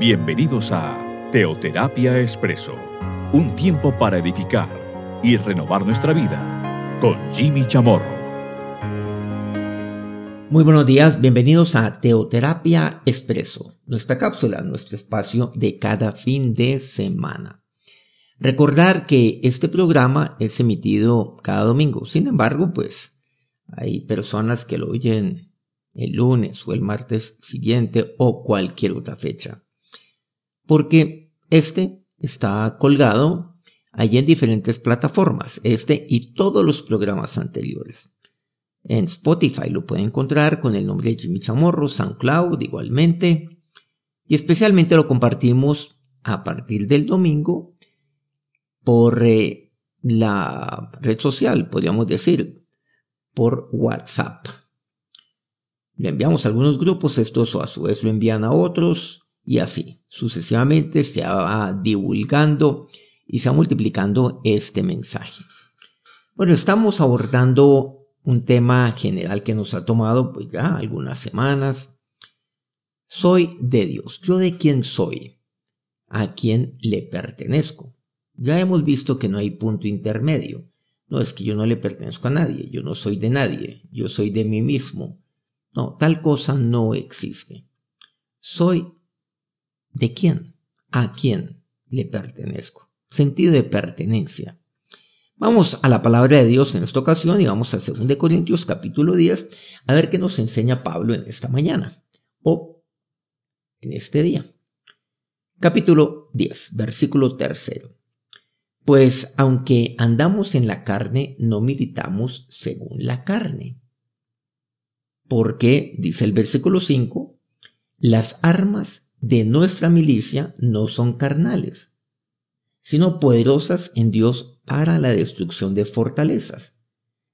Bienvenidos a Teoterapia Expreso, un tiempo para edificar y renovar nuestra vida con Jimmy Chamorro. Muy buenos días, bienvenidos a Teoterapia Expreso, nuestra cápsula, nuestro espacio de cada fin de semana. Recordar que este programa es emitido cada domingo, sin embargo, pues hay personas que lo oyen el lunes o el martes siguiente o cualquier otra fecha porque este está colgado allí en diferentes plataformas, este y todos los programas anteriores. En Spotify lo puede encontrar con el nombre de Jimmy Chamorro, SoundCloud igualmente, y especialmente lo compartimos a partir del domingo por eh, la red social, podríamos decir, por WhatsApp. Le enviamos a algunos grupos, estos a su vez lo envían a otros, y así sucesivamente se va divulgando y se va multiplicando este mensaje. Bueno, estamos abordando un tema general que nos ha tomado pues ya algunas semanas. Soy de Dios. ¿Yo de quién soy? ¿A quién le pertenezco? Ya hemos visto que no hay punto intermedio. No es que yo no le pertenezco a nadie, yo no soy de nadie, yo soy de mí mismo. No, tal cosa no existe. Soy ¿De quién? ¿A quién le pertenezco? Sentido de pertenencia. Vamos a la palabra de Dios en esta ocasión y vamos a 2 Corintios capítulo 10 a ver qué nos enseña Pablo en esta mañana o en este día. Capítulo 10, versículo tercero. Pues aunque andamos en la carne, no militamos según la carne. Porque, dice el versículo 5, las armas de nuestra milicia no son carnales, sino poderosas en Dios para la destrucción de fortalezas,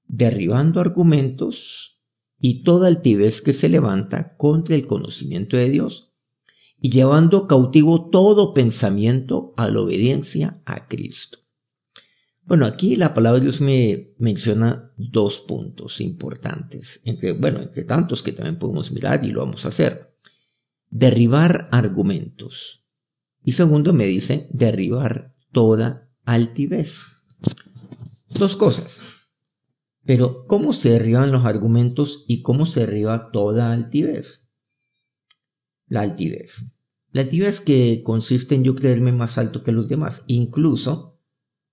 derribando argumentos y toda altivez que se levanta contra el conocimiento de Dios, y llevando cautivo todo pensamiento a la obediencia a Cristo. Bueno, aquí la palabra de Dios me menciona dos puntos importantes, entre, bueno, entre tantos que también podemos mirar y lo vamos a hacer derribar argumentos. Y segundo, me dice derribar toda altivez. Dos cosas. Pero, ¿cómo se derriban los argumentos y cómo se derriba toda altivez? La altivez. La altivez que consiste en yo creerme más alto que los demás, incluso,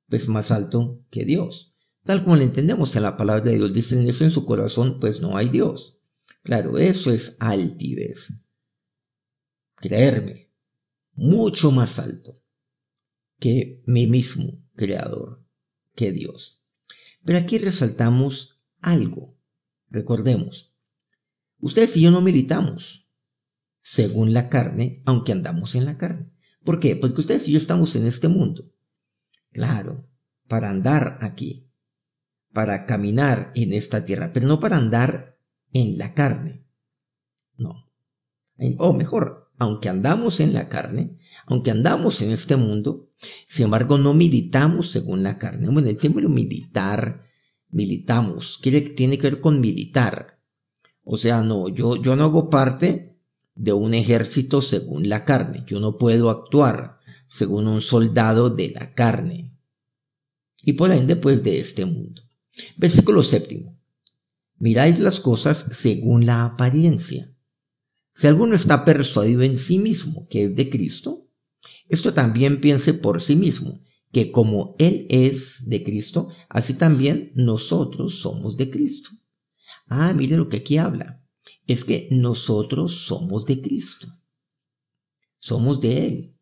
pues más alto que Dios. Tal como lo entendemos en la palabra de Dios, dicen eso en su corazón, pues no hay Dios. Claro, eso es altivez creerme mucho más alto que mi mismo creador, que Dios. Pero aquí resaltamos algo. Recordemos, ustedes y yo no militamos según la carne, aunque andamos en la carne. ¿Por qué? Porque ustedes y yo estamos en este mundo. Claro, para andar aquí, para caminar en esta tierra, pero no para andar en la carne. No. O mejor, aunque andamos en la carne, aunque andamos en este mundo, sin embargo no militamos según la carne. Bueno, el término militar, militamos, quiere, tiene que ver con militar. O sea, no, yo, yo no hago parte de un ejército según la carne. Yo no puedo actuar según un soldado de la carne. Y por ende, pues, de este mundo. Versículo séptimo. Miráis las cosas según la apariencia si alguno está persuadido en sí mismo que es de Cristo, esto también piense por sí mismo, que como Él es de Cristo, así también nosotros somos de Cristo. Ah, mire lo que aquí habla. Es que nosotros somos de Cristo. Somos de Él.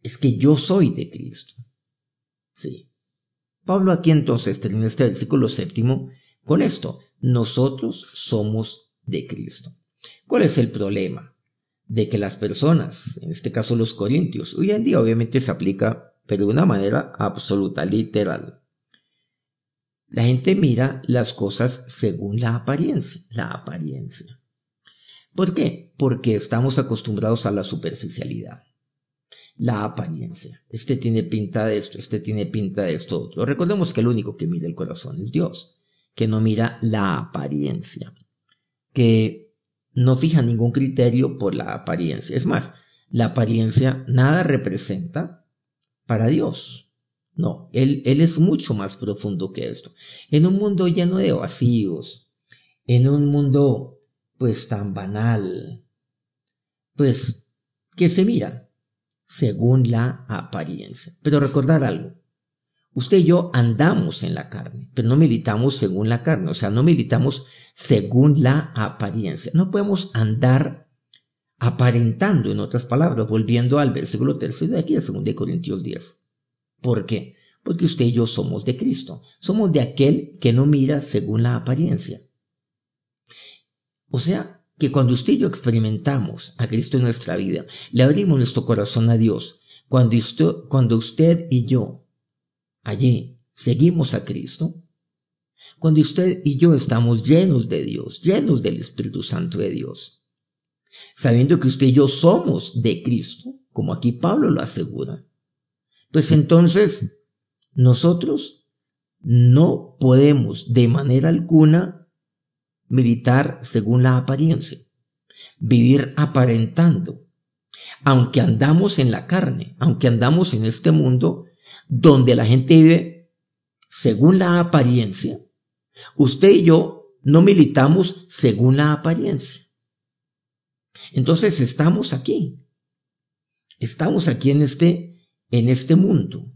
Es que yo soy de Cristo. Sí. Pablo aquí entonces termina este versículo séptimo con esto. Nosotros somos de Cristo. ¿Cuál es el problema? De que las personas, en este caso los corintios, hoy en día obviamente se aplica, pero de una manera absoluta, literal. La gente mira las cosas según la apariencia, la apariencia. ¿Por qué? Porque estamos acostumbrados a la superficialidad. La apariencia. Este tiene pinta de esto, este tiene pinta de esto otro. Recordemos que el único que mira el corazón es Dios, que no mira la apariencia. Que no fija ningún criterio por la apariencia. Es más, la apariencia nada representa para Dios. No, él, es mucho más profundo que esto. En un mundo lleno de vacíos, en un mundo pues tan banal, pues que se mira según la apariencia. Pero recordar algo, usted y yo andamos en la carne, pero no militamos según la carne, o sea, no militamos según la apariencia. No podemos andar aparentando, en otras palabras, volviendo al versículo tercero de aquí de 2 Corintios 10. ¿Por qué? Porque usted y yo somos de Cristo, somos de aquel que no mira según la apariencia. O sea, que cuando usted y yo experimentamos a Cristo en nuestra vida, le abrimos nuestro corazón a Dios, cuando usted y yo allí seguimos a Cristo, cuando usted y yo estamos llenos de Dios, llenos del Espíritu Santo de Dios, sabiendo que usted y yo somos de Cristo, como aquí Pablo lo asegura, pues entonces nosotros no podemos de manera alguna militar según la apariencia, vivir aparentando, aunque andamos en la carne, aunque andamos en este mundo donde la gente vive según la apariencia, usted y yo no militamos según la apariencia. Entonces estamos aquí. Estamos aquí en este, en este mundo.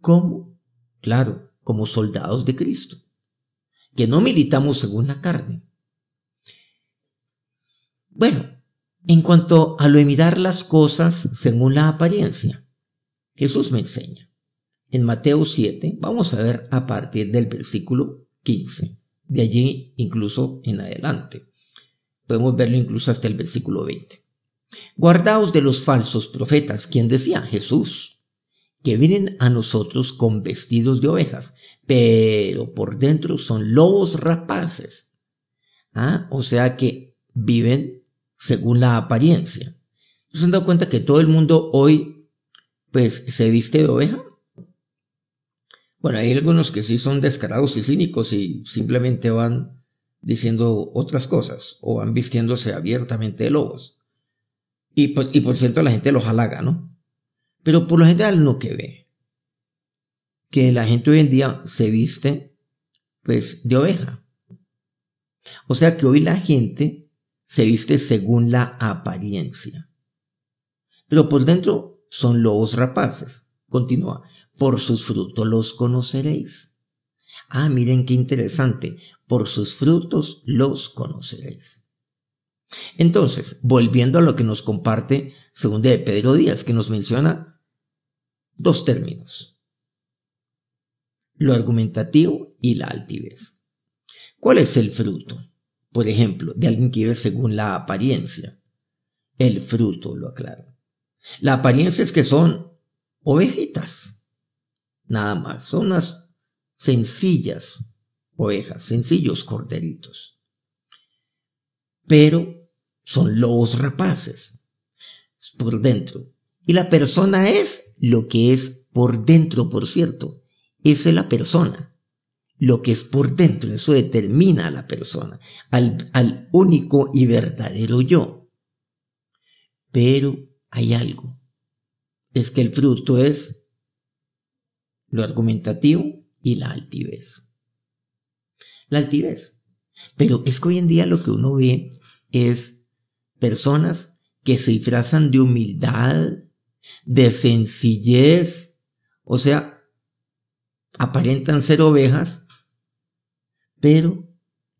¿Cómo? Claro, como soldados de Cristo, que no militamos según la carne. Bueno, en cuanto a lo de mirar las cosas según la apariencia, Jesús me enseña. En Mateo 7, vamos a ver a partir del versículo 15, de allí incluso en adelante. Podemos verlo incluso hasta el versículo 20. Guardaos de los falsos profetas, quien decía Jesús, que vienen a nosotros con vestidos de ovejas, pero por dentro son lobos rapaces. ¿Ah? O sea que viven según la apariencia. ¿Se han dado cuenta que todo el mundo hoy pues se viste de oveja? Bueno, hay algunos que sí son descarados y cínicos y simplemente van diciendo otras cosas o van vistiéndose abiertamente de lobos. Y por, y por cierto, la gente los halaga, ¿no? Pero por lo general no que ve. Que la gente hoy en día se viste, pues, de oveja. O sea que hoy la gente se viste según la apariencia. Pero por dentro son lobos rapaces. Continúa. Por sus frutos los conoceréis. Ah, miren qué interesante por sus frutos los conoceréis. Entonces, volviendo a lo que nos comparte según de Pedro Díaz, que nos menciona dos términos, lo argumentativo y la altivez. ¿Cuál es el fruto? Por ejemplo, de alguien que vive según la apariencia. El fruto lo aclara. La apariencia es que son ovejitas, nada más, son unas sencillas ovejas, sencillos corderitos. Pero son lobos rapaces por dentro. Y la persona es lo que es por dentro, por cierto. Esa es la persona. Lo que es por dentro, eso determina a la persona, al, al único y verdadero yo. Pero hay algo. Es que el fruto es lo argumentativo y la altivez la altivez. Pero es que hoy en día lo que uno ve es personas que se disfrazan de humildad, de sencillez, o sea, aparentan ser ovejas, pero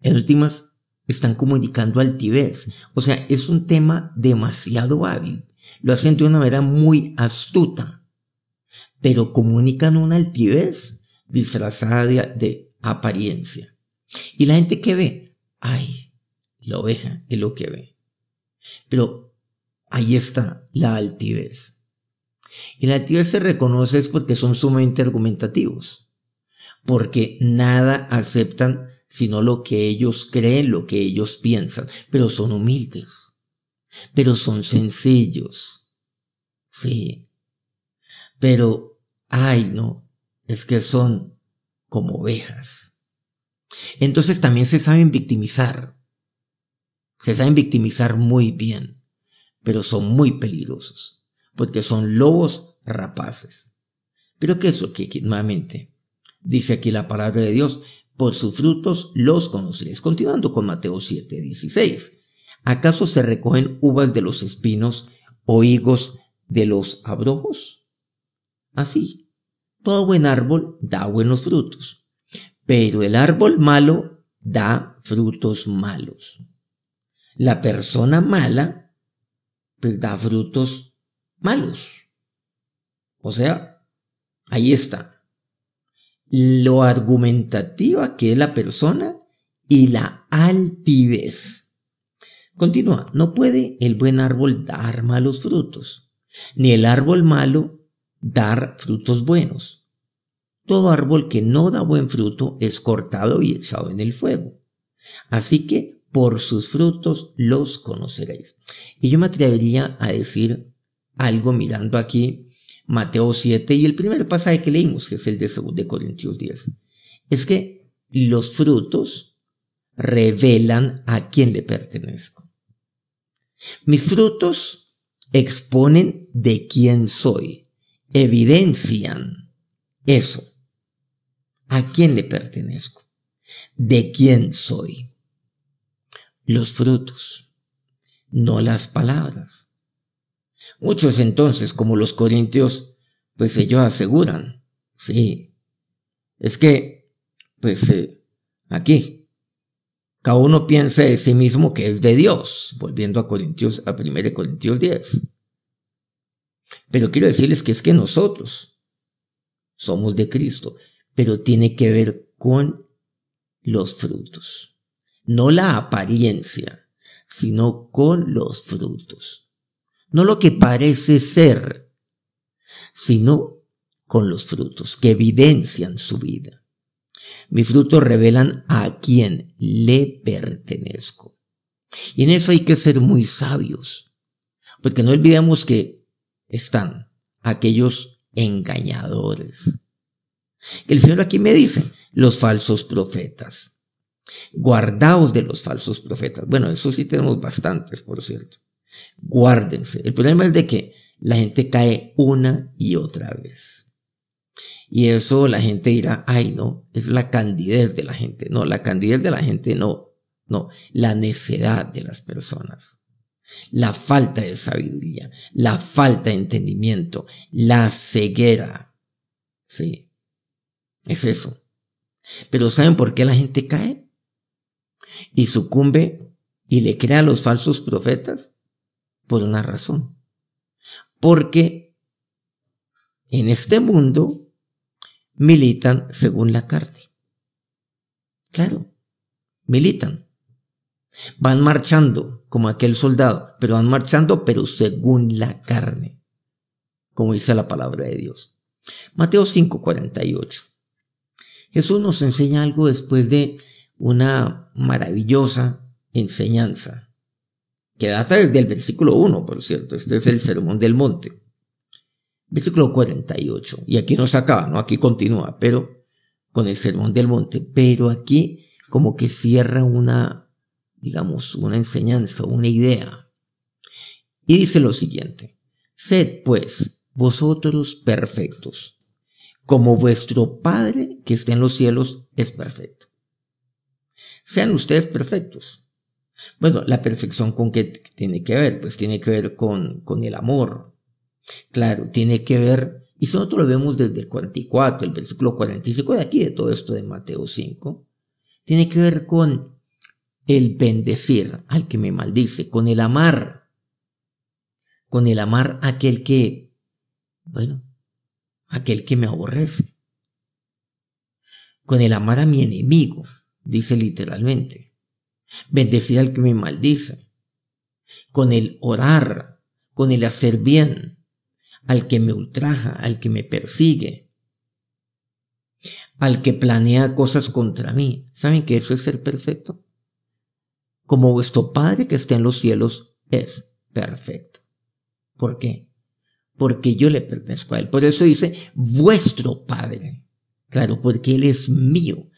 en últimas están comunicando altivez. O sea, es un tema demasiado hábil. Lo hacen de una manera muy astuta, pero comunican una altivez disfrazada de apariencia. Y la gente que ve, ay, la oveja es lo que ve. Pero ahí está la altivez. Y la altivez se reconoce es porque son sumamente argumentativos, porque nada aceptan sino lo que ellos creen, lo que ellos piensan, pero son humildes, pero son sencillos. Sí. Pero, ay, no, es que son como ovejas entonces también se saben victimizar. Se saben victimizar muy bien. pero son muy peligrosos, porque son lobos rapaces. Pero ¿qué es lo que nuevamente dice aquí la palabra de Dios? Por sus frutos los conoceréis. Continuando con Mateo 7, 16. ¿Acaso se recogen uvas de los espinos o higos de los abrojos? Así, todo buen árbol da buenos frutos, pero el árbol malo da frutos malos. La persona mala pues da frutos malos. O sea, ahí está. Lo argumentativa que es la persona y la altivez. Continúa, no puede el buen árbol dar malos frutos, ni el árbol malo dar frutos buenos. Todo árbol que no da buen fruto es cortado y echado en el fuego. Así que por sus frutos los conoceréis. Y yo me atrevería a decir algo mirando aquí Mateo 7 y el primer pasaje que leímos, que es el de 2 de Corintios 10. Es que los frutos revelan a quién le pertenezco. Mis frutos exponen de quién soy, evidencian eso, a quién le pertenezco, de quién soy. Los frutos, no las palabras. Muchos entonces, como los corintios, pues ellos aseguran, sí, es que, pues eh, aquí, cada uno piensa de sí mismo que es de Dios, volviendo a Corintios, a 1 Corintios 10. Pero quiero decirles que es que nosotros somos de Cristo, pero tiene que ver con los frutos. No la apariencia, sino con los frutos. No lo que parece ser, sino con los frutos que evidencian su vida. Mis frutos revelan a quién le pertenezco. Y en eso hay que ser muy sabios, porque no olvidemos que están aquellos engañadores. El Señor aquí me dice, los falsos profetas. Guardaos de los falsos profetas. Bueno, eso sí tenemos bastantes, por cierto. Guárdense. El problema es de que la gente cae una y otra vez. Y eso la gente dirá, ay no, es la candidez de la gente. No, la candidez de la gente no, no, la necedad de las personas. La falta de sabiduría, la falta de entendimiento, la ceguera. Sí, es eso. Pero ¿saben por qué la gente cae? Y sucumbe y le crea a los falsos profetas por una razón. Porque en este mundo militan según la carne. Claro, militan. Van marchando como aquel soldado, pero van marchando pero según la carne, como dice la palabra de Dios. Mateo 5:48. Jesús nos enseña algo después de una maravillosa enseñanza, que data desde el versículo 1, por cierto, este es el Sermón del Monte. Versículo 48, y aquí no se acaba, ¿no? Aquí continúa, pero con el Sermón del Monte, pero aquí como que cierra una, digamos, una enseñanza, una idea. Y dice lo siguiente, sed pues vosotros perfectos, como vuestro Padre que está en los cielos es perfecto. Sean ustedes perfectos. Bueno, la perfección con qué tiene que ver? Pues tiene que ver con, con el amor. Claro, tiene que ver, y eso nosotros lo vemos desde el 44, el versículo 45 de aquí, de todo esto de Mateo 5, tiene que ver con el bendecir al que me maldice, con el amar, con el amar a aquel que, bueno, aquel que me aborrece, con el amar a mi enemigo, dice literalmente, bendecir al que me maldice, con el orar, con el hacer bien, al que me ultraja, al que me persigue, al que planea cosas contra mí. ¿Saben que eso es ser perfecto? Como vuestro Padre que está en los cielos es perfecto. ¿Por qué? Porque yo le pertenezco a Él. Por eso dice vuestro Padre. Claro, porque Él es mío.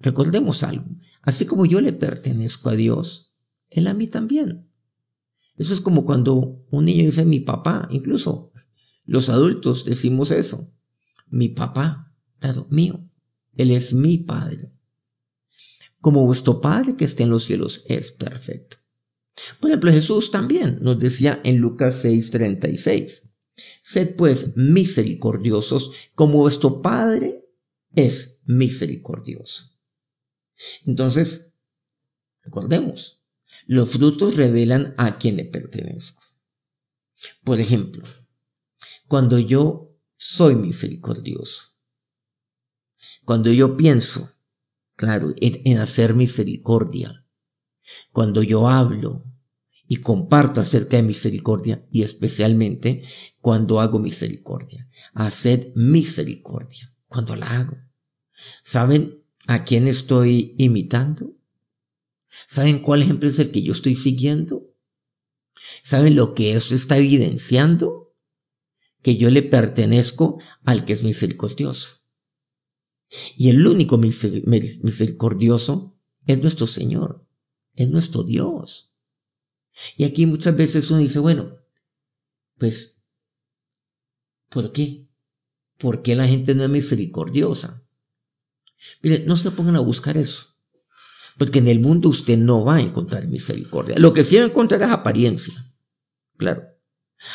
Recordemos algo. Así como yo le pertenezco a Dios, Él a mí también. Eso es como cuando un niño dice mi papá, incluso los adultos decimos eso. Mi papá, claro, mío. Él es mi padre. Como vuestro Padre que está en los cielos es perfecto. Por ejemplo, Jesús también nos decía en Lucas 6:36, sed pues misericordiosos como vuestro Padre es misericordioso. Entonces, recordemos, los frutos revelan a quien le pertenezco. Por ejemplo, cuando yo soy misericordioso, cuando yo pienso, claro, en, hacer misericordia, cuando yo hablo y comparto acerca de misericordia y especialmente cuando hago misericordia, hacer misericordia, cuando la hago. ¿Saben a quién estoy imitando? ¿Saben cuál ejemplo es el que yo estoy siguiendo? ¿Saben lo que eso está evidenciando? Que yo le pertenezco al que es misericordioso. Y el único misericordioso es nuestro Señor, es nuestro Dios. Y aquí muchas veces uno dice, bueno, pues, ¿por qué? ¿Por qué la gente no es misericordiosa? Mire, no se pongan a buscar eso. Porque en el mundo usted no va a encontrar misericordia. Lo que sí va a encontrar es apariencia. Claro.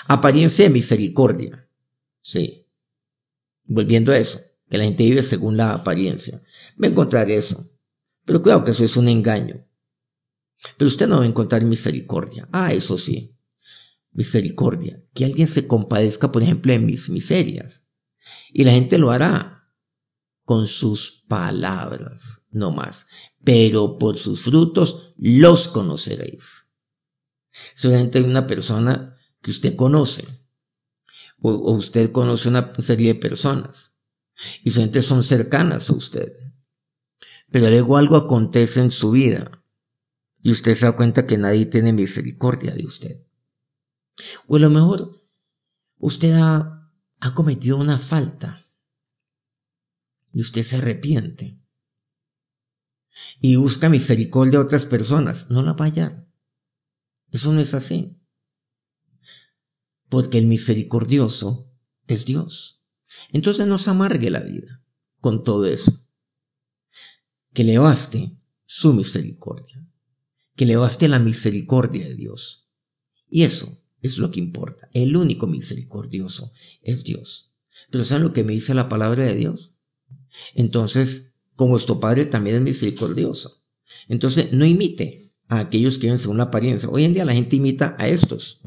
Apariencia de misericordia. Sí. Volviendo a eso, que la gente vive según la apariencia. Va a encontrar eso. Pero cuidado que eso es un engaño. Pero usted no va a encontrar misericordia. Ah, eso sí. Misericordia. Que alguien se compadezca, por ejemplo, de mis miserias. Y la gente lo hará con sus palabras, no más. Pero por sus frutos los conoceréis. Solamente una persona que usted conoce, o, usted conoce una serie de personas, y solamente son cercanas a usted. Pero luego algo acontece en su vida, y usted se da cuenta que nadie tiene misericordia de usted. O a lo mejor usted ha, ha cometido una falta y usted se arrepiente y busca misericordia a otras personas, no la va a hallar. Eso no es así. Porque el misericordioso es Dios. Entonces no se amargue la vida con todo eso. Que le baste su misericordia. Que le baste la misericordia de Dios. Y eso es lo que importa. El único misericordioso es Dios. Pero ¿saben lo que me dice la palabra de Dios? Entonces, como vuestro Padre también es misericordioso. Entonces, no imite a aquellos que viven según la apariencia. Hoy en día la gente imita a estos.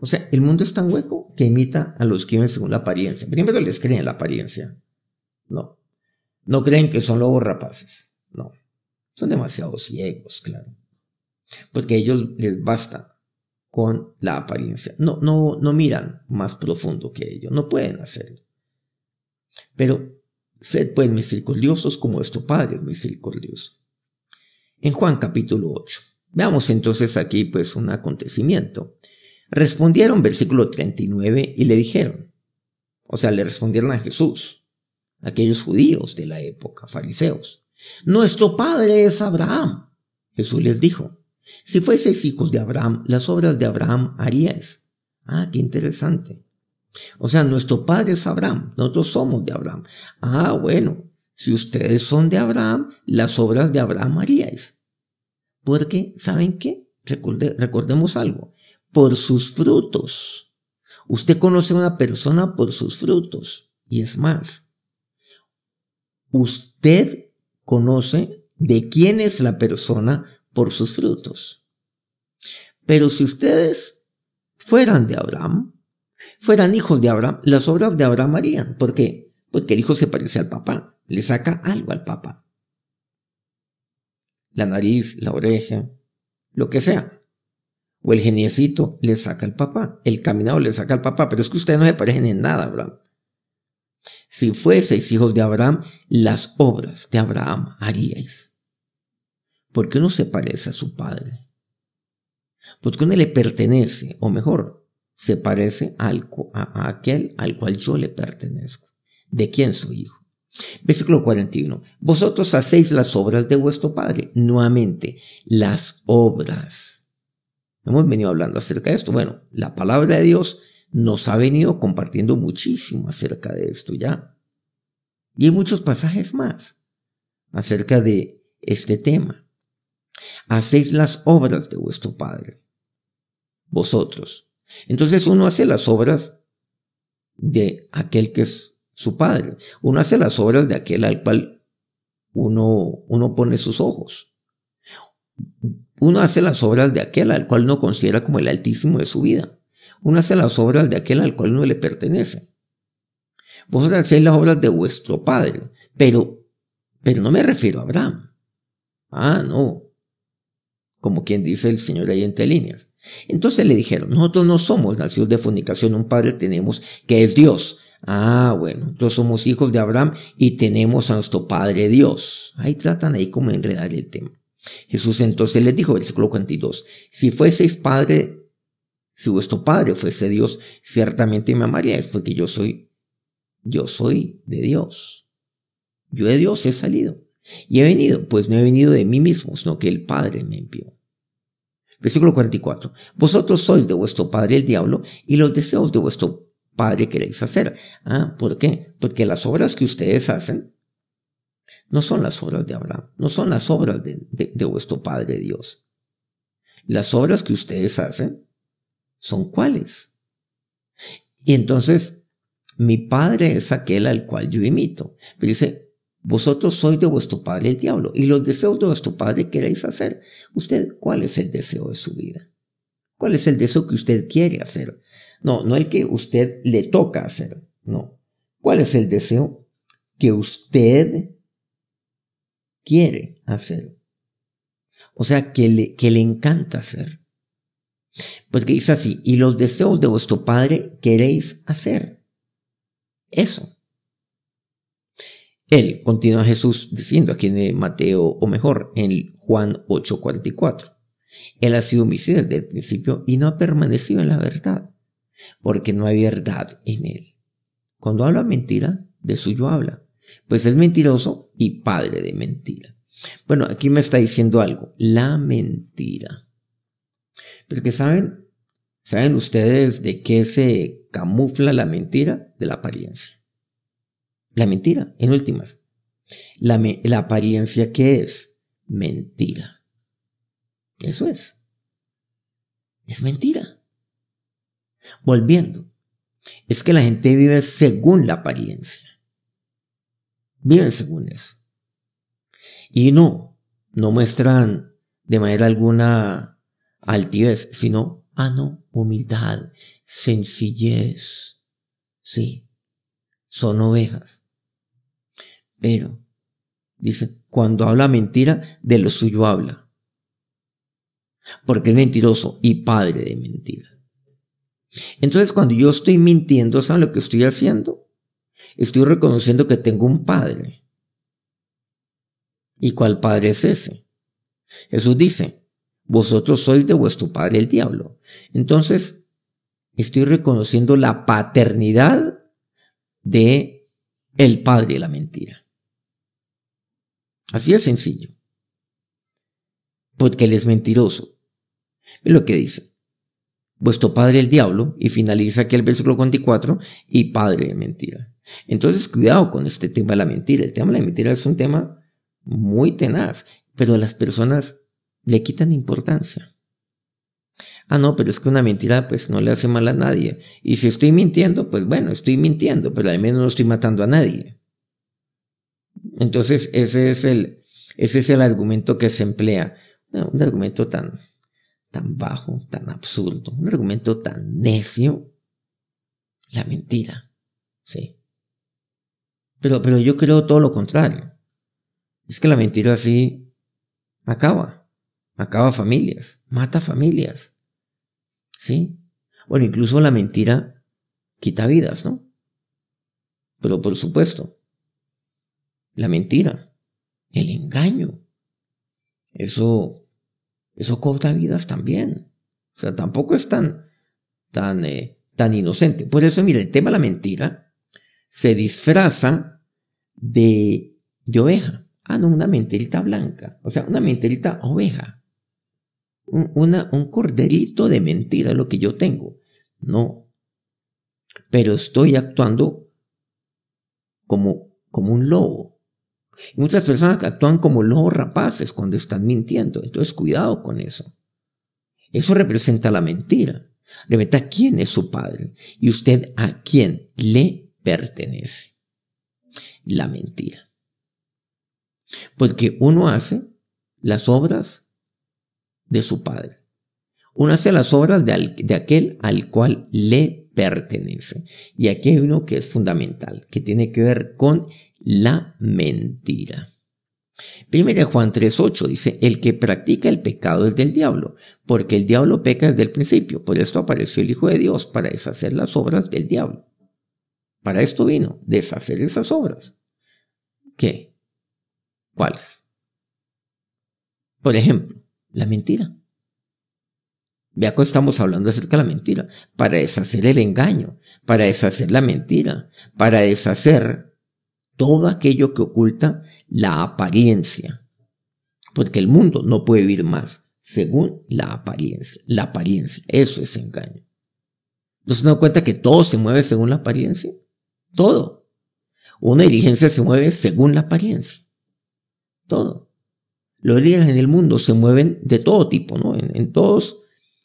O sea, el mundo es tan hueco que imita a los que viven según la apariencia. Primero les creen la apariencia. No. No creen que son lobos rapaces. No. Son demasiado ciegos, claro. Porque a ellos les basta con la apariencia. No, no, no miran más profundo que ellos. No pueden hacerlo. Pero Sed pues misericordiosos como vuestro Padre es misericordioso. En Juan capítulo 8. Veamos entonces aquí pues un acontecimiento. Respondieron versículo 39 y le dijeron, o sea, le respondieron a Jesús, aquellos judíos de la época, fariseos, nuestro padre es Abraham. Jesús les dijo, si fueseis hijos de Abraham, las obras de Abraham haríais. Ah, qué interesante. O sea, nuestro padre es Abraham, nosotros somos de Abraham. Ah, bueno, si ustedes son de Abraham, las obras de Abraham haríais. Porque, ¿saben qué? recordemos algo, por sus frutos. Usted conoce a una persona por sus frutos. Y es más, usted conoce de quién es la persona por sus frutos. Pero si ustedes fueran de Abraham, fueran hijos de Abraham, las obras de Abraham harían. ¿Por qué? Porque el hijo se parece al papá, le saca algo al papá. La nariz, la oreja, lo que sea. O el geniecito le saca al papá, el caminado le saca al papá, pero es que ustedes no se parecen en nada, Abraham. Si fueseis hijos de Abraham, las obras de Abraham haríais. ¿Por qué uno se parece a su padre? Porque uno le pertenece, o mejor, se parece al, a, aquel al cual yo le pertenezco. ¿De quién soy hijo? Versículo 41. Vosotros hacéis las obras de vuestro Padre. Nuevamente, las obras. Hemos venido hablando acerca de esto. Bueno, la palabra de Dios nos ha venido compartiendo muchísimo acerca de esto ya. Y hay muchos pasajes más acerca de este tema. Hacéis las obras de vuestro Padre, vosotros. Entonces uno hace las obras de aquel que es su Padre. Uno hace las obras de aquel al cual uno, uno pone sus ojos. Uno hace las obras de aquel al cual uno considera como el altísimo de su vida. Uno hace las obras de aquel al cual no le pertenece. Vosotros hacéis las obras de vuestro Padre, pero, pero no me refiero a Abraham. Ah, no. Como quien dice el Señor ahí entre líneas. Entonces le dijeron, nosotros no somos nacidos de fornicación, un padre tenemos que es Dios. Ah, bueno, nosotros somos hijos de Abraham y tenemos a nuestro Padre Dios. Ahí tratan ahí como enredar el tema. Jesús entonces les dijo, versículo 42, si fueseis padre, si vuestro padre fuese Dios, ciertamente me amaríais, porque yo soy, yo soy de Dios. Yo de Dios he salido. Y he venido, pues no he venido de mí mismo, sino que el Padre me envió. Versículo 44. Vosotros sois de vuestro padre el diablo y los deseos de vuestro padre queréis hacer. Ah, ¿por qué? Porque las obras que ustedes hacen no son las obras de Abraham, no son las obras de, de vuestro Padre Dios. Las obras que ustedes hacen son cuáles. Y entonces, mi Padre es aquel al cual yo imito. Pero dice, vosotros sois de vuestro padre el diablo y los deseos de vuestro padre queréis hacer. ¿Usted cuál es el deseo de su vida? ¿Cuál es el deseo que usted quiere hacer? No, no el que usted le toca hacer, no. ¿Cuál es el deseo que usted quiere hacer. O sea, que le, que le encanta hacer. Porque dice así, y los deseos de vuestro Padre queréis hacer. Eso. Él, continúa Jesús diciendo aquí en Mateo, o mejor, en Juan 8:44. Él ha sido homicida desde el principio y no ha permanecido en la verdad, porque no hay verdad en él. Cuando habla mentira, de suyo habla, pues es mentiroso y padre de mentira. Bueno, aquí me está diciendo algo, la mentira. Pero que saben, ¿saben ustedes de qué se camufla la mentira? De la apariencia. La mentira, en últimas. La, la apariencia, ¿qué es? Mentira. Eso es. Es mentira. Volviendo, es que la gente vive según la apariencia. Viven según eso. Y no, no muestran de manera alguna altivez, sino, ah, no, humildad, sencillez. Sí, son ovejas. Pero, dice, cuando habla mentira, de lo suyo habla. Porque es mentiroso y padre de mentira. Entonces, cuando yo estoy mintiendo, ¿saben lo que estoy haciendo? Estoy reconociendo que tengo un Padre. ¿Y cuál Padre es ese? Jesús dice, vosotros sois de vuestro Padre el diablo. Entonces, estoy reconociendo la paternidad de el Padre de la mentira. Así es sencillo. Porque Él es mentiroso. Es lo que dice. Vuestro padre el diablo, y finaliza aquí el versículo 24, y padre de mentira. Entonces, cuidado con este tema de la mentira. El tema de la mentira es un tema muy tenaz, pero las personas le quitan importancia. Ah, no, pero es que una mentira pues no le hace mal a nadie. Y si estoy mintiendo, pues bueno, estoy mintiendo, pero al menos no estoy matando a nadie. Entonces, ese es el, ese es el argumento que se emplea. Un argumento tan, tan bajo, tan absurdo, un argumento tan necio. La mentira. Sí. Pero, pero yo creo todo lo contrario. Es que la mentira así acaba. Acaba familias. Mata familias. ¿Sí? Bueno, incluso la mentira quita vidas, ¿no? Pero por supuesto, la mentira, el engaño, eso, eso corta vidas también. O sea, tampoco es tan, tan, eh, tan inocente. Por eso, mire, el tema de la mentira se disfraza de, de oveja. Ah, no, una mentirita blanca. O sea, una mentirita oveja. un, una, un corderito de mentira lo que yo tengo. No. Pero estoy actuando como, como un lobo. muchas personas actúan como lobos rapaces cuando están mintiendo. Entonces, cuidado con eso. Eso representa la mentira. Representa quién es su padre y usted a quién le pertenece. La mentira. Porque uno hace las obras de su padre. Uno hace las obras de, de aquel al cual le pertenece. Y aquí hay uno que es fundamental, que tiene que ver con la mentira. Primera Juan 3.8 dice, el que practica el pecado es del diablo, porque el diablo peca desde el principio. Por esto apareció el Hijo de Dios, para deshacer las obras del diablo. Para esto vino, deshacer esas obras. ¿Qué? ¿Cuáles? Por ejemplo, la mentira. Vea que estamos hablando acerca de la mentira. Para deshacer el engaño, para deshacer la mentira, para deshacer todo aquello que oculta la apariencia. Porque el mundo no puede vivir más según la apariencia. La apariencia, eso es engaño. ¿No se cuenta que todo se mueve según la apariencia? Todo. Una diligencia se mueve según la apariencia. Todo. Los líderes en el mundo se mueven de todo tipo, ¿no? En, todos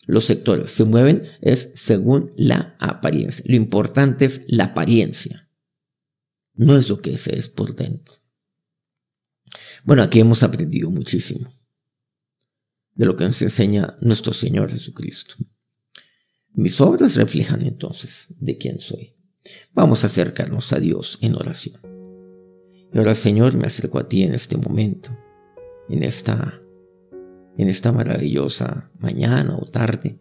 los sectores. Se mueven es según la apariencia. Lo importante es la apariencia. No es lo que se es por dentro. Bueno, aquí hemos aprendido muchísimo de lo que nos enseña nuestro Señor Jesucristo. Mis obras reflejan entonces de quién soy. Vamos a acercarnos a Dios en oración. Y ahora, Señor, me acerco a ti en este momento, en esta, en esta maravillosa mañana o tarde.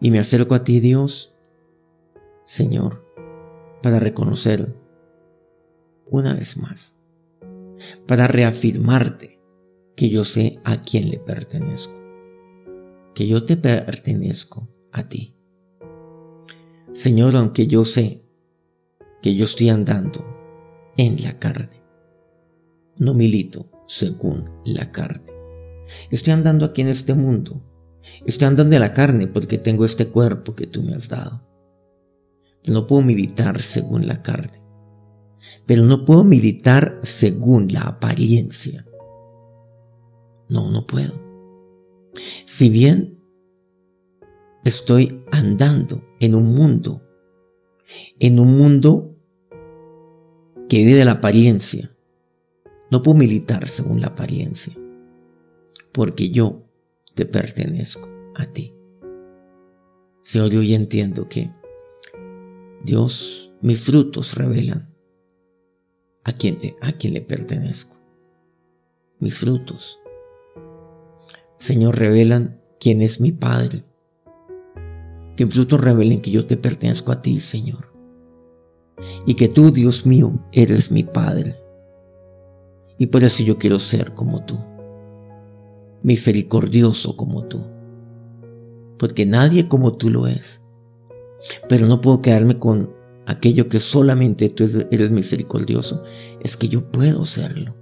Y me acerco a ti, Dios, Señor, para reconocer una vez más, para reafirmarte que yo sé a quién le pertenezco, que yo te pertenezco a ti. Señor, aunque yo sé que yo estoy andando en la carne, no milito según la carne. Estoy andando aquí en este mundo. Estoy andando en la carne porque tengo este cuerpo que tú me has dado. no puedo militar según la carne. Pero no puedo militar según la apariencia. No, no puedo. Si bien estoy andando en un mundo, en un mundo que vive de la apariencia. No puedo militar según la apariencia, porque yo te pertenezco a ti. Señor, yo entiendo que Dios, mis frutos revelan a quién, te, a quién le pertenezco. Mis frutos. Señor, revelan quién es mi Padre que frutos revelen que yo te pertenezco a ti, Señor. Y que tú, Dios mío, eres mi Padre. Y por eso yo quiero ser como tú. Misericordioso como tú. Porque nadie como tú lo es. Pero no puedo quedarme con aquello que solamente tú eres misericordioso. Es que yo puedo serlo.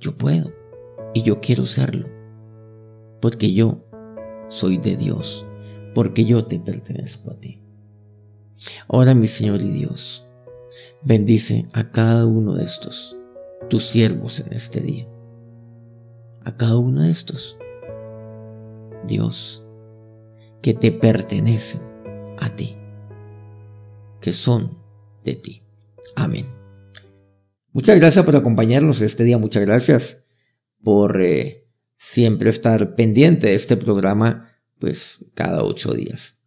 Yo puedo. Y yo quiero serlo. Porque yo soy de Dios porque yo te pertenezco a ti. Ahora, mi Señor y Dios, bendice a cada uno de estos, tus siervos en este día. A cada uno de estos, Dios, que te pertenecen a ti, que son de ti. Amén. Muchas gracias por acompañarnos este día, muchas gracias por eh, siempre estar pendiente de este programa pues cada ocho días.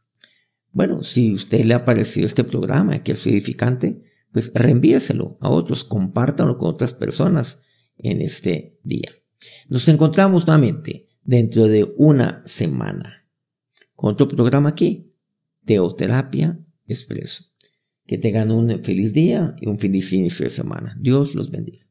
Bueno, si usted le ha parecido este programa que es edificante, pues reenvíeselo a otros, compártanlo con otras personas en este día. Nos encontramos nuevamente dentro de una semana con otro programa aquí, Teoterapia Expreso. Que tengan un feliz día y un feliz inicio de semana. Dios los bendiga.